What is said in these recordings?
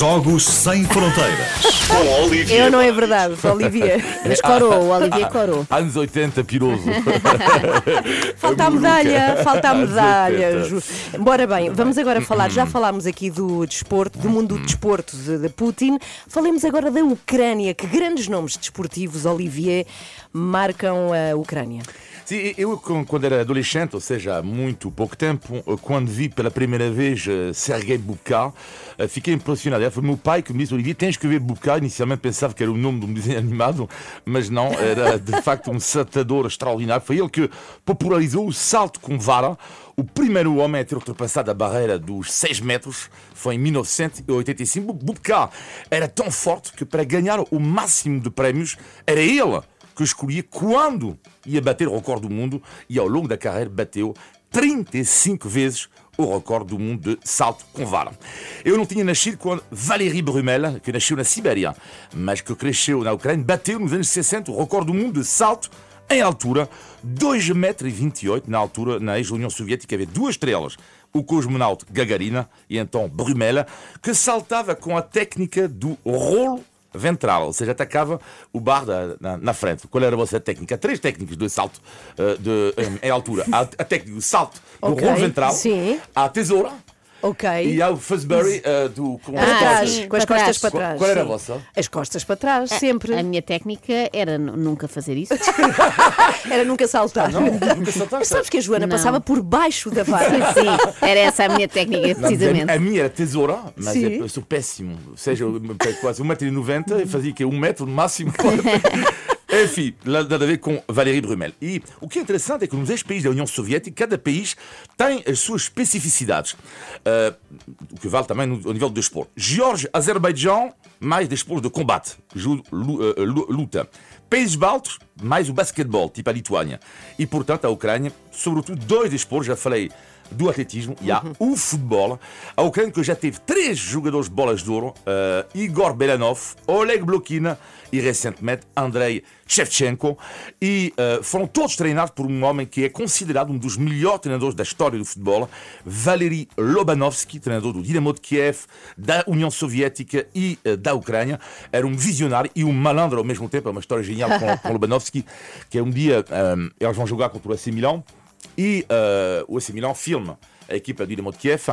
Jogos Sem Fronteiras. Com Olivier Eu não é verdade, Olivier. Mas corou, o Olivier corou. Anos 80, piroso. Falta a medalha, falta a medalha. 80. Ju. Bora bem, vamos agora falar. Já falámos aqui do desporto, do mundo do desporto de, de Putin. Falemos agora da Ucrânia. Que grandes nomes desportivos, Olivier, marcam a Ucrânia? Sim, eu quando era adolescente, ou seja, há muito pouco tempo, quando vi pela primeira vez eh, Sergei Bubka, eh, fiquei impressionado. Foi meu pai que me disse, Olivier, tens que ver Bubka. Inicialmente pensava que era o nome de um desenho animado, mas não, era de facto um saltador extraordinário. Foi ele que popularizou o salto com vara. O primeiro homem a ter ultrapassado a barreira dos 6 metros foi em 1985. Bu- Bubka era tão forte que para ganhar o máximo de prémios era ele que escolhia quando ia bater o recorde do mundo e ao longo da carreira bateu 35 vezes o recorde do mundo de salto com vara. Eu não tinha nascido quando Valérie Brumel, que nasceu na Sibéria, mas que cresceu na Ucrânia, bateu nos anos 60 o recorde do mundo de salto em altura, 2,28 metros na altura, na ex-União Soviética, havia duas estrelas, o cosmonauta Gagarina e então Brumel, que saltava com a técnica do rolo ventral, ou seja, atacava o bar da- na, na frente. Qual era a vossa técnica? Três técnicas de salto eh, de, em, em altura. Há a técnica do salto do Ok, rolo ventral, sim. a tesoura Ok. e há o Fuzbury eh, do, com as Ah, trás, sim, com as para costas trás. para trás. qual era a vossa? As costas para trás, sempre. A minha técnica era nunca fazer isso. Era nunca saltar. Não, nunca saltaste. Sabes que a Joana Não. passava por baixo da vara. Sim, era essa a minha técnica, Não, precisamente. A, a minha era tesoura, mas Sim. eu sou péssimo. Ou seja, eu quase 1,90m e fazia que 1 metro no máximo. Enfim, nada a ver com Valérie Brumel. E o que é interessante é que nos ex-países da União Soviética, cada país tem as suas especificidades. Ah, o que vale também no, ao nível do desporto. Geórgia, Azerbaijão, mais desporto de combate, ah, lu- luta. Países Baltos, mais o basquetebol, tipo a Lituânia. E, portanto, a Ucrânia, sobretudo dois desportos, já falei do atletismo e há o futebol. A Ucrânia que já teve três jogadores de bolas de ouro, eh, Igor Belanov, Oleg Blokina e recentemente Andrei Shevchenko. E eh, foram todos treinados por um homem que é considerado um dos melhores treinadores da história do futebol, Valery Lobanovsky, treinador do Dinamo de Kiev, da União Soviética e eh, da Ucrânia. Era um visionário e um malandro ao mesmo tempo. É uma história genial com, com Lobanovsky, que é um dia, eh, eles vão jogar contra o AC Milan e eh, o AC Milan filma a equipa do Dinamo de Kiev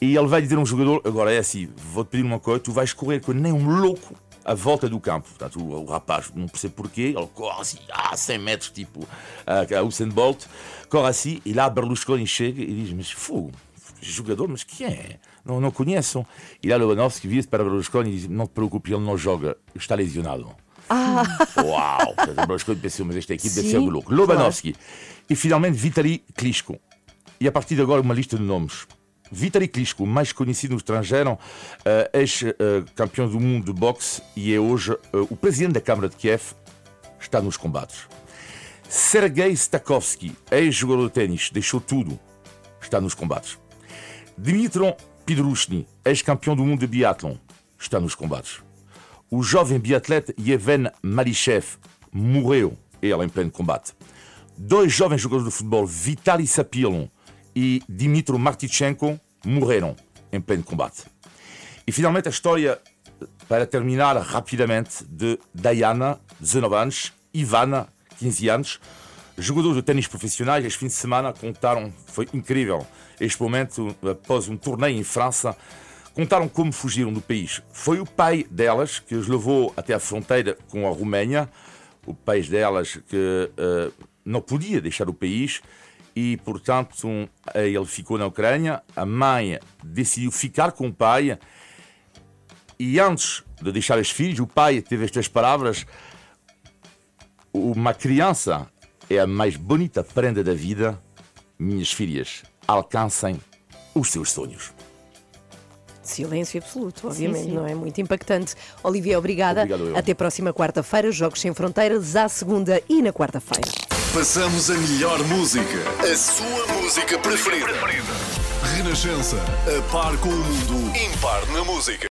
e ele vai dizer a um jogador, agora é assim, vou-te pedir uma coisa, tu vais correr com nem um louco à volta do campo. Portanto, o, o rapaz, não percebe porquê, ele corre assim, a 100 metros, tipo a Usain Bolt, corre assim, e lá Berlusconi chega e diz, mas fogo, jogador, mas quem é? Não, não conheço. E lá Lobanovski vira-se para Berlusconi e diz, não te preocupes, ele não joga, está lesionado. Uau! Portanto, Berlusconi pensou, mas esta equipe deve ser de louco. Lobanovski. E finalmente Vitali Klitschko. E a partir de agora uma lista de nomes. Vitali Klitschko, mais conhecido no estrangeiro, eh, ex-campeão do mundo de boxe e é hoje eh, o presidente da Câmara de Kiev, está nos combates. Sergei Stakovsky, ex-jogador de ténis, deixou tudo, está nos combates. Dimitron Pidrushny, ex-campeão do mundo de biathlon, está nos combates. O jovem biatleta Yevhen Malichev morreu, ele em pleno combate. Dois jovens jogadores de futebol, Vitaly Sapilon e Dimitro Martichenko, morreram em pleno combate. E finalmente a história, para terminar rapidamente, de Diana, 19 anos, Ivana, 15 anos, jogadores de ténis profissionais. Este fim de semana contaram, foi incrível, este momento, após um torneio em França, contaram como fugiram do país. Foi o pai delas que os levou até a fronteira com a Roménia, o pai delas que eh, não podia deixar o país e, portanto, um, ele ficou na Ucrânia. A mãe decidiu ficar com o pai e antes de deixar os filhos, o pai teve estas palavras: Uma criança é a mais bonita prenda da vida. Minhas filhas, alcancem os seus sonhos. Silêncio absoluto, obviamente, sim. não é? Muito impactante. Olivia, obrigada. Obrigado. Até próxima quarta-feira, Jogos Sem Fronteiras, à segunda e na quarta-feira. Passamos a melhor música. A sua música preferida. Renascença. A par com o mundo. Impar na música.